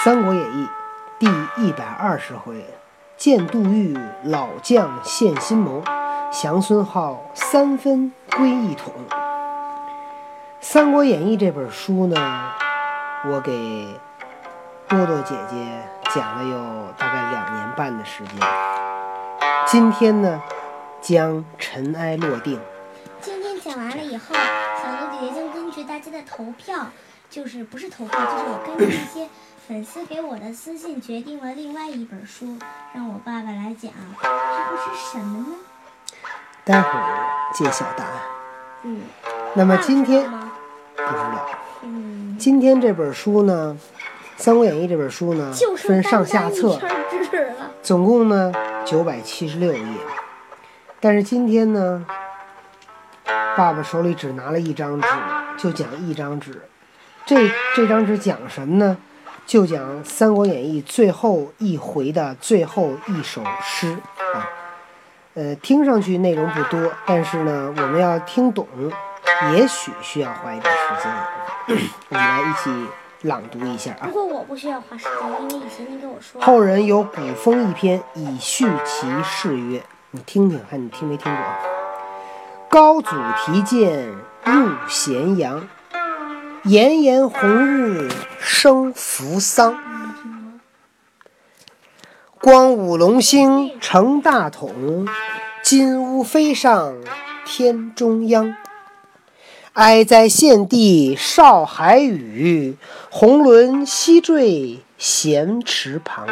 《三国演义》第一百二十回，见杜预老将献新谋，降孙浩三分归一统。《三国演义》这本书呢，我给多多姐姐讲了有大概两年半的时间。今天呢，将尘埃落定。今天讲完了以后，小多姐姐将根据大家的投票，就是不是投票，就是我根据一些。粉丝给我的私信决定了另外一本书，让我爸爸来讲，这会是什么呢？待会儿揭晓答案。嗯。那么今天不知道。嗯。今天这本书呢，《三国演义》这本书呢，分上下册，总共呢九百七十六页。但是今天呢，爸爸手里只拿了一张纸，就讲一张纸。这这张纸讲什么呢？就讲《三国演义》最后一回的最后一首诗啊，呃，听上去内容不多，但是呢，我们要听懂，也许需要花一点时间。我们来一起朗读一下啊。不过我不需要花时间，因为以前你跟我说。后人有古风一篇，以叙其事曰：“你听听，看你听没听过？高祖提剑入咸阳。”炎炎红日生扶桑，光武龙兴成大统，金乌飞上天中央。哀哉献帝少海宇，红轮西坠咸池旁。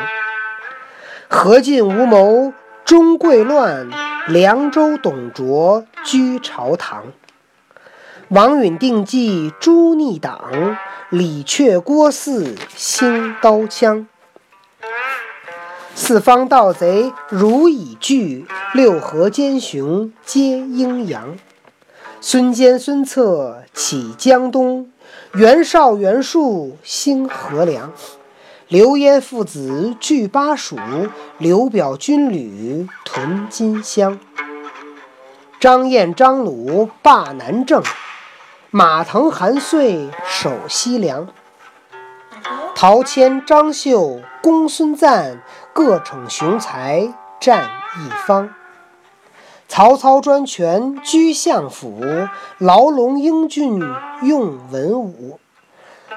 何进无谋终贵乱，凉州董卓居朝堂。王允定计诛逆党，李榷郭汜兴刀枪。四方盗贼如蚁聚，六合奸雄皆阴阳。孙坚孙策起江东，袁绍袁术兴河梁。刘焉父子聚巴蜀，刘表军旅屯荆襄。张燕张鲁霸南郑。马腾、韩遂守西凉，陶谦、张绣公孙瓒各逞雄才战一方。曹操专权居相府，牢笼英俊用文武。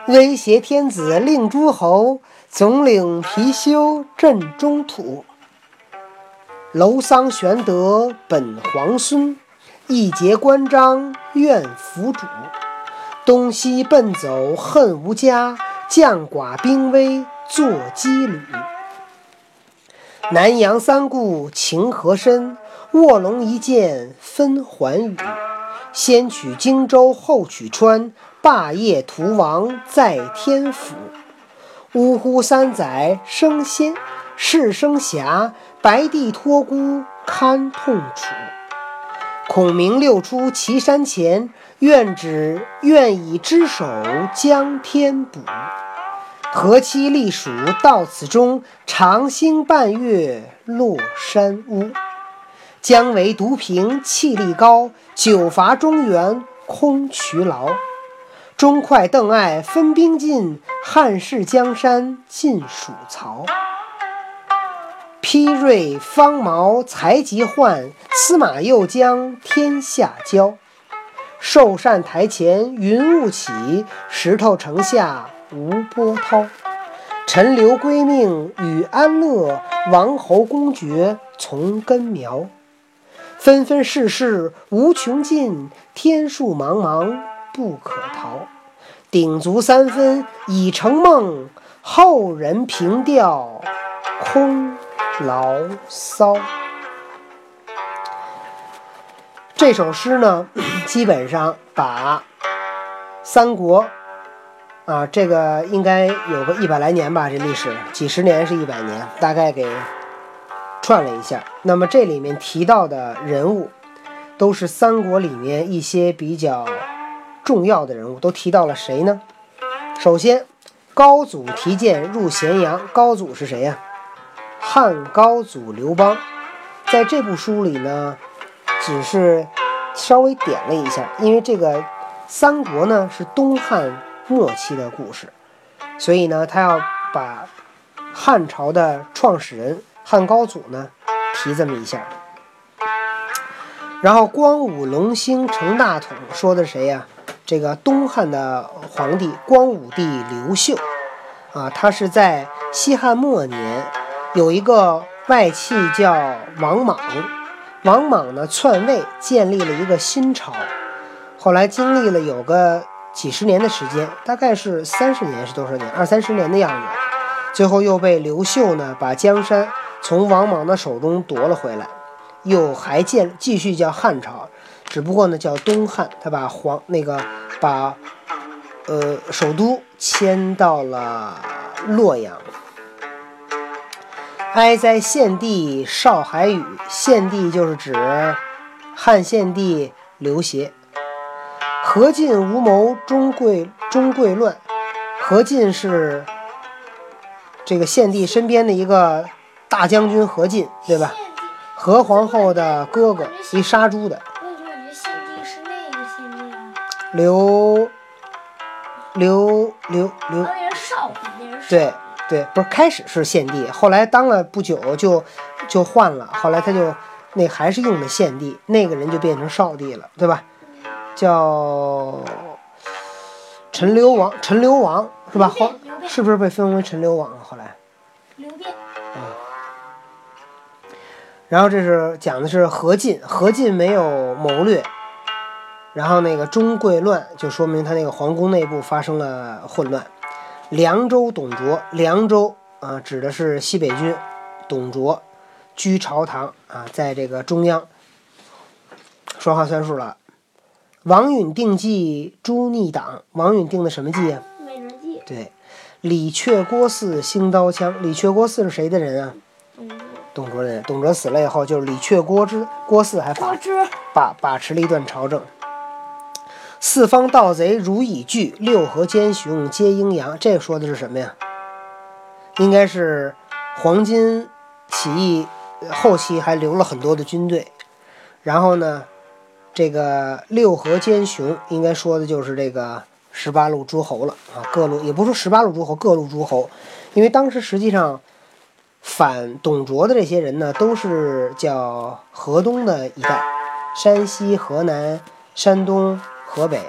威胁天子令诸侯，总领貔貅镇中土。楼桑玄德本皇孙。一结关张愿辅主，东西奔走恨无家，将寡兵危坐羁旅。南阳三顾情何深？卧龙一剑分寰宇。先取荆州后取川，霸业图王在天府。呜呼三载生仙，世生侠，白帝托孤堪痛楚。孔明六出祁山前，愿只愿以只手将天补。何期历蜀到此中，长星半月落山乌。姜维独凭气力高，久伐中原空劬劳。钟快邓艾分兵进，汉室江山尽属曹。披锐方毛才及换，司马又将天下交。寿善台前云雾起，石头城下无波涛。陈留归命与安乐，王侯公爵从根苗。纷纷世事无穷尽，天数茫茫不可逃。鼎足三分已成梦，后人凭吊空。牢骚。这首诗呢，基本上把三国啊，这个应该有个一百来年吧，这历史几十年是一百年，大概给串了一下。那么这里面提到的人物，都是三国里面一些比较重要的人物，都提到了谁呢？首先，高祖提剑入咸阳，高祖是谁呀？汉高祖刘邦，在这部书里呢，只是稍微点了一下，因为这个三国呢是东汉末期的故事，所以呢，他要把汉朝的创始人汉高祖呢提这么一下。然后光武隆兴成大统，说的谁呀？这个东汉的皇帝光武帝刘秀，啊，他是在西汉末年，有一个外戚叫王莽，王莽呢篡位，建立了一个新朝，后来经历了有个几十年的时间，大概是三十年是多少年？二三十年的样子，最后又被刘秀呢把江山从王莽的手中夺了回来。又还建继续叫汉朝，只不过呢叫东汉，他把皇那个把呃首都迁到了洛阳。哀哉献帝少海宇，献帝就是指汉献帝刘协。何进无谋终贵终贵乱，何进是这个献帝身边的一个大将军何进，对吧？何皇后的哥哥，一杀猪的。为什么感觉献帝是那个献帝啊？刘刘刘刘。对对，不是开始是献帝，后来当了不久就就换了，后来他就那还是用的献帝，那个人就变成少帝了，对吧？叫陈留王，陈留王是吧？后是不是被封为陈留王啊？后来。刘辩，然后这是讲的是何进，何进没有谋略，然后那个中贵乱，就说明他那个皇宫内部发生了混乱。凉州董卓，凉州啊指的是西北军，董卓居朝堂啊，在这个中央说话算数了。王允定计诛逆党，王允定的什么计啊？美人计，对，李榷郭汜兴刀枪。李榷郭汜是谁的人啊？董卓，的人，董卓死了以后，就是李榷郭之郭汜还把，把把持了一段朝政。四方盗贼如蚁聚，六合奸雄皆阴阳。这说的是什么呀？应该是黄巾起义后期还留了很多的军队。然后呢，这个六合奸雄应该说的就是这个十八路诸侯了啊，各路也不是说十八路诸侯，各路诸侯，因为当时实际上反董卓的这些人呢，都是叫河东的一带，山西、河南、山东、河北、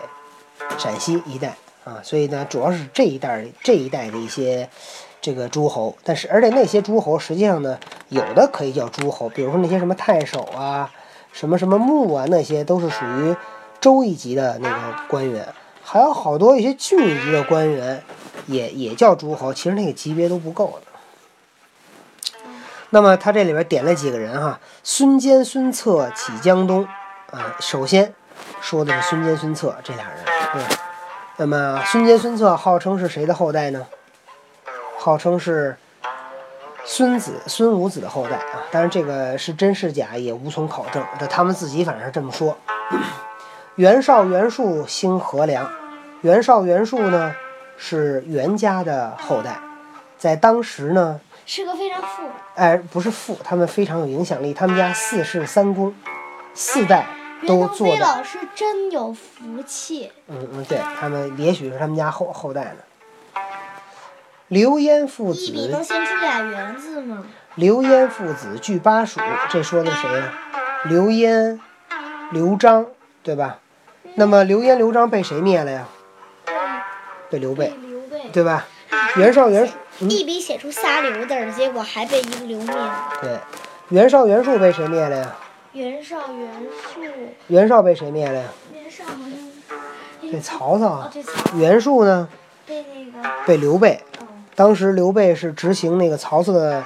陕西一带啊，所以呢，主要是这一带这一带的一些这个诸侯。但是，而且那些诸侯实际上呢，有的可以叫诸侯，比如说那些什么太守啊、什么什么牧啊，那些都是属于州一级的那个官员。还有好多一些郡一级的官员也也叫诸侯，其实那个级别都不够的。那么他这里边点了几个人哈，孙坚、孙策起江东，啊，首先说的是孙坚、孙策这俩人，对。那么孙坚、孙策号称是谁的后代呢？号称是孙子、孙武子的后代啊，当然这个是真是假也无从考证，这他们自己反正是这么说。袁绍、袁术兴河梁，袁绍、袁术呢是袁家的后代，在当时呢。是个非常富。哎，不是富，他们非常有影响力。他们家四世三公，四代都做的，飞老师真有福气。嗯嗯，对他们也许是他们家后后代呢。刘焉父一笔能子，写出俩圆字吗？刘焉父子据巴蜀，这说的谁呀？刘焉、刘璋，对吧？那么刘焉、刘璋被谁灭了呀？被刘备，刘备对吧？袁绍、袁术，嗯，一笔写出仨刘字儿，结果还被一个刘灭了。对，袁绍、袁术被谁灭了呀？袁绍、袁术，袁绍被谁灭了呀？袁绍好像被曹操哦啊。袁术呢？被那个被刘备。哦当时刘备是执行那个曹操的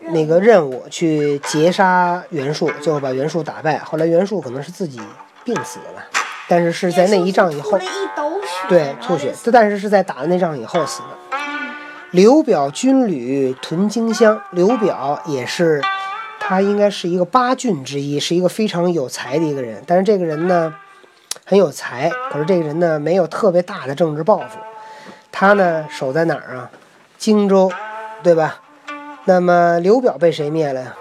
那个任务，去截杀袁术，最后把袁术打败。后来袁术可能是自己病死的吧，但是是在那一仗以后对吐血就，但是是在打的那仗以后死的。刘表军旅屯荆襄，刘表也是，他应该是一个八郡之一，是一个非常有才的一个人。但是这个人呢，很有才，可是这个人呢，没有特别大的政治抱负。他呢，守在哪儿啊？荆州，对吧？那么刘表被谁灭了呀？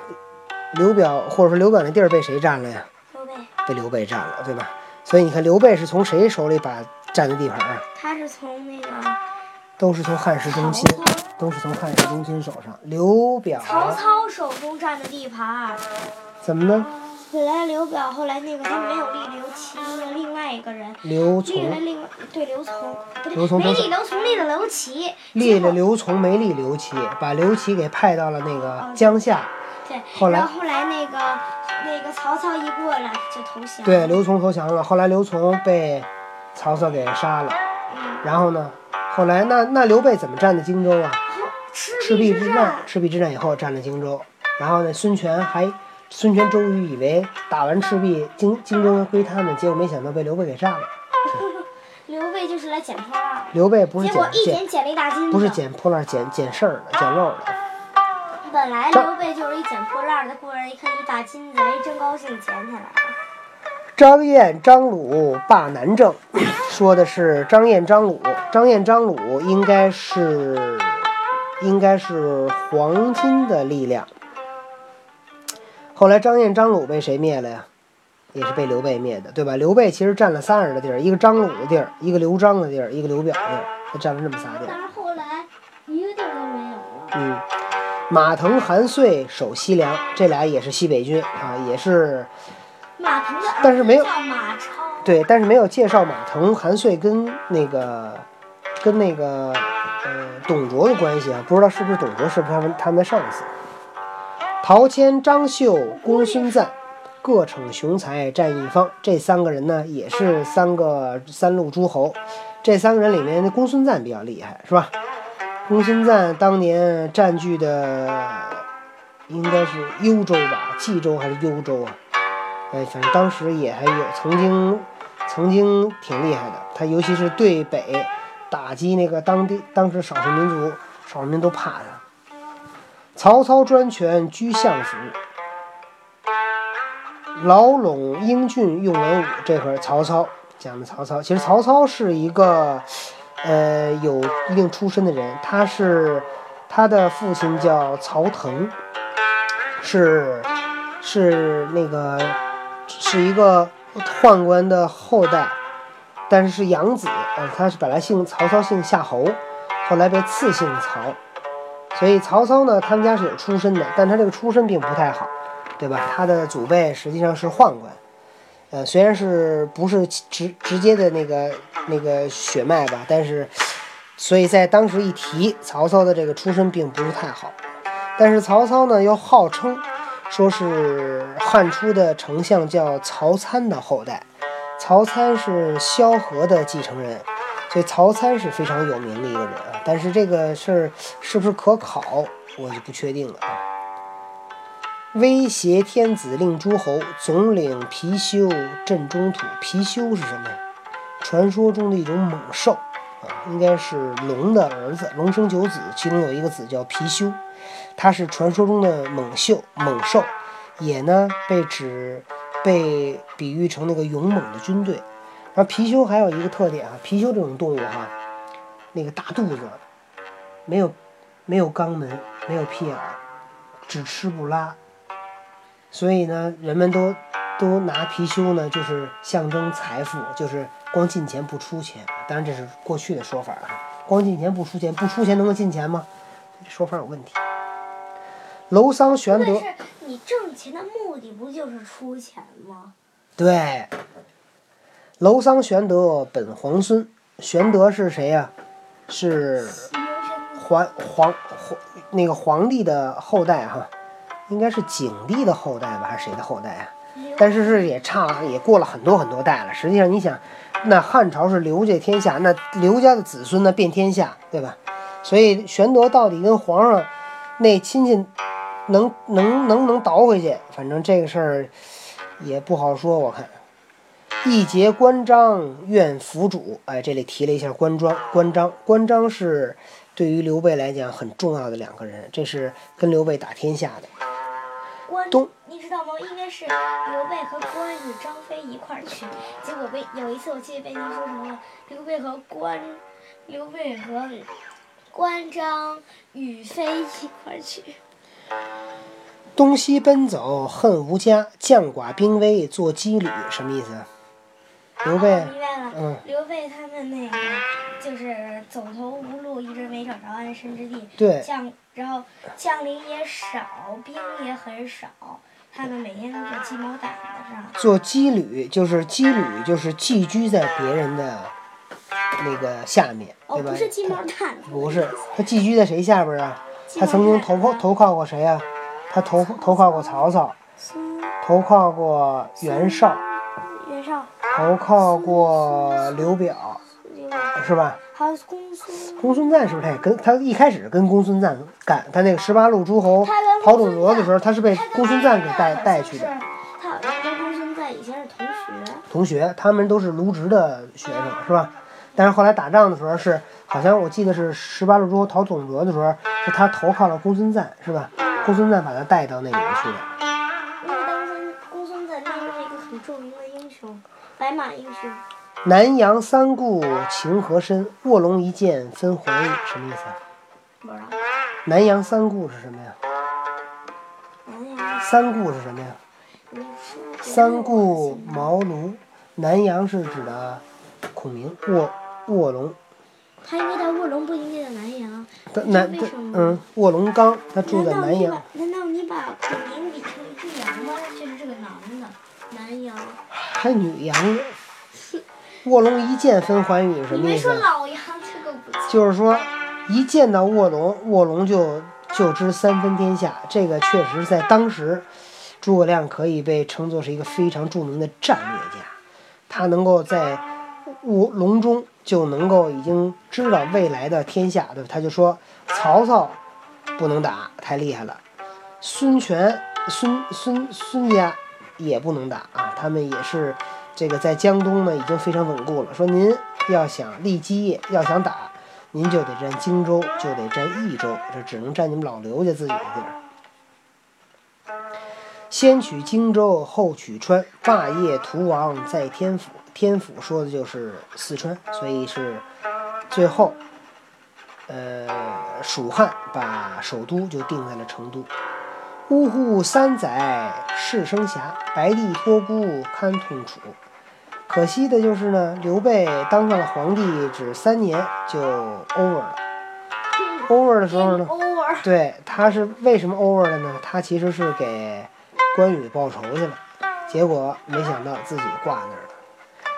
刘表或者说刘表那地儿被谁占了呀？刘备，被刘备占了，对吧？所以你看，刘备是从谁手里把占的地盘啊？他是从那个都是从汉室曹中心。操都是从汉室宗亲手上。刘表曹操手中占的地盘儿，怎么呢？本来刘表后来那个他没有立刘琦，另外一个人，刘琮立了另外对刘琮，不刘琮都是对，没立刘琮，立了刘琦，立了刘琮，没立刘琦，把刘琦给派到了那个江夏。对，后来然后后来那个那个曹操一过来就投降，对，刘琮投降了。后来刘琮被曹操给杀了。嗯，然后呢，后来那那刘备怎么占的荆州啊？赤赤壁之之战，赤壁之战以后占了荆州。然后呢，孙权还孙权、周瑜以为打完赤壁，荆荆州归他们，结果没想到被刘备给占了。刘备就是来捡破烂儿，刘备不是结果一捡捡捡一大金子，不是捡破烂，捡捡事儿的，捡漏的。本来刘备就是一捡破烂儿的，过来一看一大金子，哎，真高兴，捡起来了。张燕、张鲁霸南郑，说的是张燕、张鲁。张燕、张鲁应该是应该是黄金的力量。后来张燕、张鲁被谁灭了呀？也是被刘备灭的，对吧？刘备其实占了三人的地儿，一个张鲁的地儿，一个刘璋的地儿，一个刘表的地儿，他占了这么仨地儿。但是后来一个地儿都没有了。嗯，马腾、韩遂守西凉，这俩也是西北军啊，也是马腾的儿但是没有马超，对，但是没有介绍马腾、韩遂跟那个跟那个呃董卓的关系啊，不知道是不是董卓是不是他们他们的上司。陶谦、张绣、公孙瓒各逞雄才占一方，这三个人呢也是三个三路诸侯。这三个人里面，公孙瓒比较厉害，是吧？公孙瓒当年占据的应该是幽州吧，冀州还是幽州啊？哎，反正当时也还有曾经，曾经挺厉害的。他尤其是对北打击那个当地当时少数民族，少数民族都怕他。曹操专权居相府，牢笼英俊用文武。这会儿曹操讲的曹操，其实曹操是一个呃有一定出身的人，他是他的父亲叫曹腾，是是那个是一个宦官的后代，但是是养子，呃，他是本来姓曹操，姓夏侯，后来被赐姓曹，所以曹操呢，他们家是有出身的，但他这个出身并不太好，对吧？他的祖辈实际上是宦官，呃，虽然是不是直直接的那个那个血脉吧，但是，所以在当时一提曹操的这个出身并不是太好，但是曹操呢又号称说是汉初的丞相叫曹参的后代，曹参是萧何的继承人，所以曹参是非常有名的一个人啊。但是这个事儿是不是可考，我就不确定了啊。威胁天子令诸侯，总领貔貅镇中土。貔貅是什么呀？传说中的一种猛兽啊，应该是龙的儿子，龙生九子，其中有一个子叫貔貅，它是传说中的猛兽，猛兽，也呢被指被比喻成那个勇猛的军队。然后貔貅还有一个特点啊，貔貅这种动物哈、那个大肚子，没有没有肛门，没有屁眼，只吃不拉，所以呢，人们都都拿貔貅呢，就是象征财富，就是光进钱不出钱。当然这是过去的说法啊，光进钱不出钱，不出钱能够进钱吗？说法有问题。楼桑玄德你挣钱的目的不就是出钱吗？对，楼桑玄德本皇孙，玄德是谁呀、是皇皇皇那个皇帝的后代哈，应该是景帝的后代吧，还是谁的后代啊？但是是也差了，也过了很多很多代了。实际上你想，那汉朝是刘家天下，那刘家的子孙呢遍天下，对吧？所以玄德到底跟皇上那亲戚能能能不能倒回去？反正这个事儿也不好说，我看。一结关张，愿辅主。哎，这里提了一下关张，关张，关张是对于刘备来讲很重要的两个人，这是跟刘备打天下的。关东，你知道吗？应该是刘备和关羽、张飞一块儿去，结果被有一次我记得被您说什么刘备和关，刘备和关张、羽飞一块儿去。东西奔走恨无家，将寡兵危做羁旅，什么意思啊？刘备哦，明白了。嗯刘备他们那个就是走投无路，一直没找着安身之地。对，将然后将领也少，兵也很少，他们每天都做鸡毛掸子上。做羁旅就是羁旅，就是寄居在别人的那个下面，哦，对吧不？是鸡毛掸子。不是，他寄居在谁下边啊？鸡他曾经投靠投靠过谁呀、他投投靠过曹操，投靠过袁绍，袁绍，投靠过刘表，是吧？还有公孙。公孙瓒是不是他也跟他一开始跟公孙瓒干？他那个十八路诸侯讨董卓的时候，他是被公孙瓒给带带去的。是他好像跟公孙瓒以前是同学。同学，他们都是卢植的学生，是吧？但是后来打仗的时候是，好像我记得是十八路诸侯讨董卓的时候，是他投靠了公孙瓒，是吧？公孙瓒把他带到那里面去的。因为当时公孙瓒当时是一个很著名的英雄，白马英雄。南阳三顾情何深，卧龙一剑分寰宇，什么意思啊？不知道。南阳三顾是什么呀？南阳。三顾是什么呀？三顾茅庐，南阳是指的孔明，卧卧龙，他应该在卧龙，不应该在南阳。他南嗯，卧龙岗，他住在南阳难道你把。孔明比成一只羊吗？确实是个男的，南阳。还女羊呢？卧龙一剑分寰宇是什么意思老羊，这个。就是说，一见到卧龙，卧龙就就知三分天下。这个确实在当时，诸葛亮可以被称作是一个非常著名的战略家。他能够在卧龙中就能够已经知道未来的天下，对吧？他就说曹操不能打，太厉害了。孙权、孙孙孙家也不能打啊，他们也是这个在江东呢已经非常稳固了。说您要想立基业，要想打，您就得占荆州，就得占益州，这只能占你们老刘家自己的地儿。先取荆州，后取川，霸业图王在天府。天府说的就是四川，所以是最后，呃，蜀汉把首都就定在了成都。呜呼，三载世生遐，白帝托孤堪痛楚。可惜的就是呢，刘备当上了皇帝，只三年就 over 了。over 的时候呢，over。对，他是为什么 over 了呢？他其实是给关羽报仇去了，结果没想到自己挂那儿了，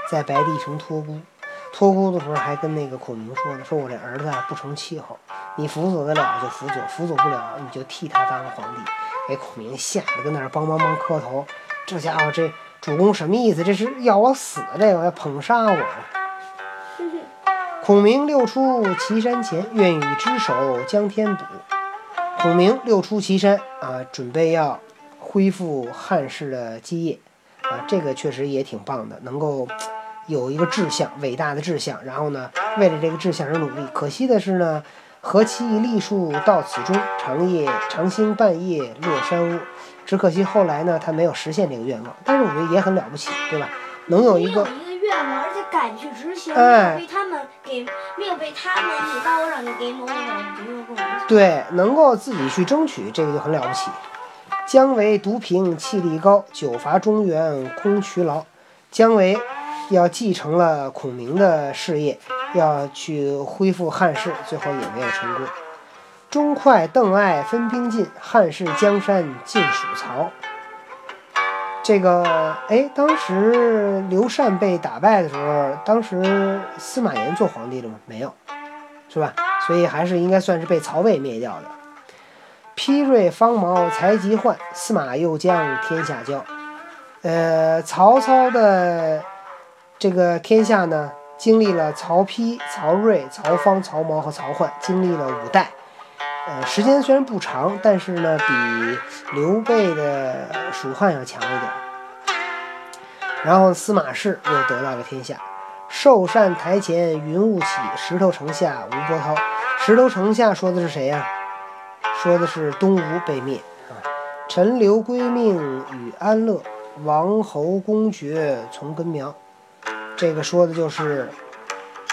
在白帝城托孤。托孤的时候还跟那个孔明说呢，说我这儿子啊不成气候，你辅佐得了就辅佐，辅佐不了你就替他当皇帝。给孔明吓得跟那儿梆梆梆磕头，这家伙这主公什么意思？这是要我死？这个要捧杀我？孔明六出祁山前，愿与之手将天补。孔明六出祁山啊，准备要恢复汉室的基业啊，这个确实也挺棒的，能够有一个志向，伟大的志向。然后呢，为了这个志向而努力。可惜的是呢，何其栗树到此终，长夜长兴半夜落山屋。只可惜后来呢，他没有实现这个愿望，但是我觉得也很了不起，对吧？能有一个有一个愿望，而且敢去执行，哎被他们给，没有被他们一刀让你给某某，我觉得更不错。对，能够自己去争取，这个就很了不起。姜维独凭气力高，久伐中原空劬劳。姜维要继承了孔明的事业，要去恢复汉室，最后也没有成功。钟会、邓艾分兵进，汉室江山尽属曹。这个，哎，当时刘禅被打败的时候，当时司马炎做皇帝了吗？没有，是吧？所以还是应该算是被曹魏灭掉的。丕瑞方毛才及换，司马又将天下交。呃，曹操的这个天下呢，经历了曹丕、曹睿、曹芳、曹毛和曹奂，经历了五代。呃，时间虽然不长，但是呢，比刘备的蜀汉要强一点。然后司马氏又得到了天下。寿善台前云雾起，石头城下吴波涛。石头城下说的是谁呀、说的是东吴被灭啊。陈留归命与安乐，王侯公爵从根苗。这个说的就是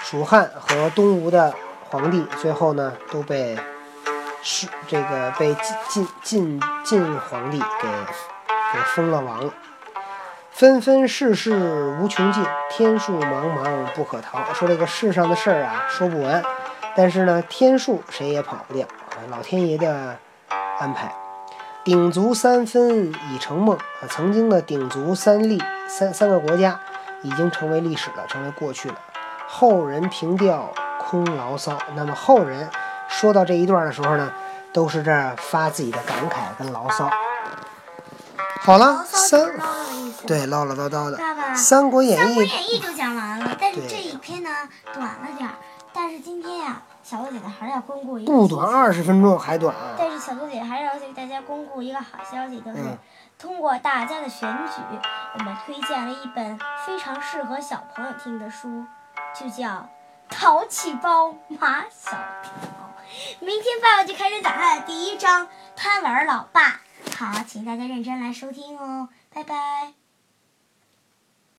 蜀汉和东吴的皇帝，最后呢都被是这个被晋晋晋晋皇帝给给封了王了。纷纷世事无穷尽，天数茫茫不可逃。说这个世上的事儿啊，说不完，但是呢，天数谁也跑不掉啊，老天爷的安排。鼎足三分已成梦啊，曾经的鼎足三立三三个国家已经成为历史了，成为过去了。后人凭吊空牢骚。那么后人说到这一段的时候呢，都是这儿发自己的感慨跟牢骚。好了，三对唠唠叨叨的，《三国演义》三国演义就讲完了，但是这一篇呢短了点儿。但是今天呀、小豆姐姐还是要公布一个不短，二十分钟还短啊。但是小豆姐还是要给大家公布一个好消息，就是嗯通过大家的选举，我们推荐了一本非常适合小朋友听的书，就叫《淘气包马小跳》。明天爸爸就开始讲他的第一章《贪玩老爸》。好，请大家认真来收听哦，拜拜。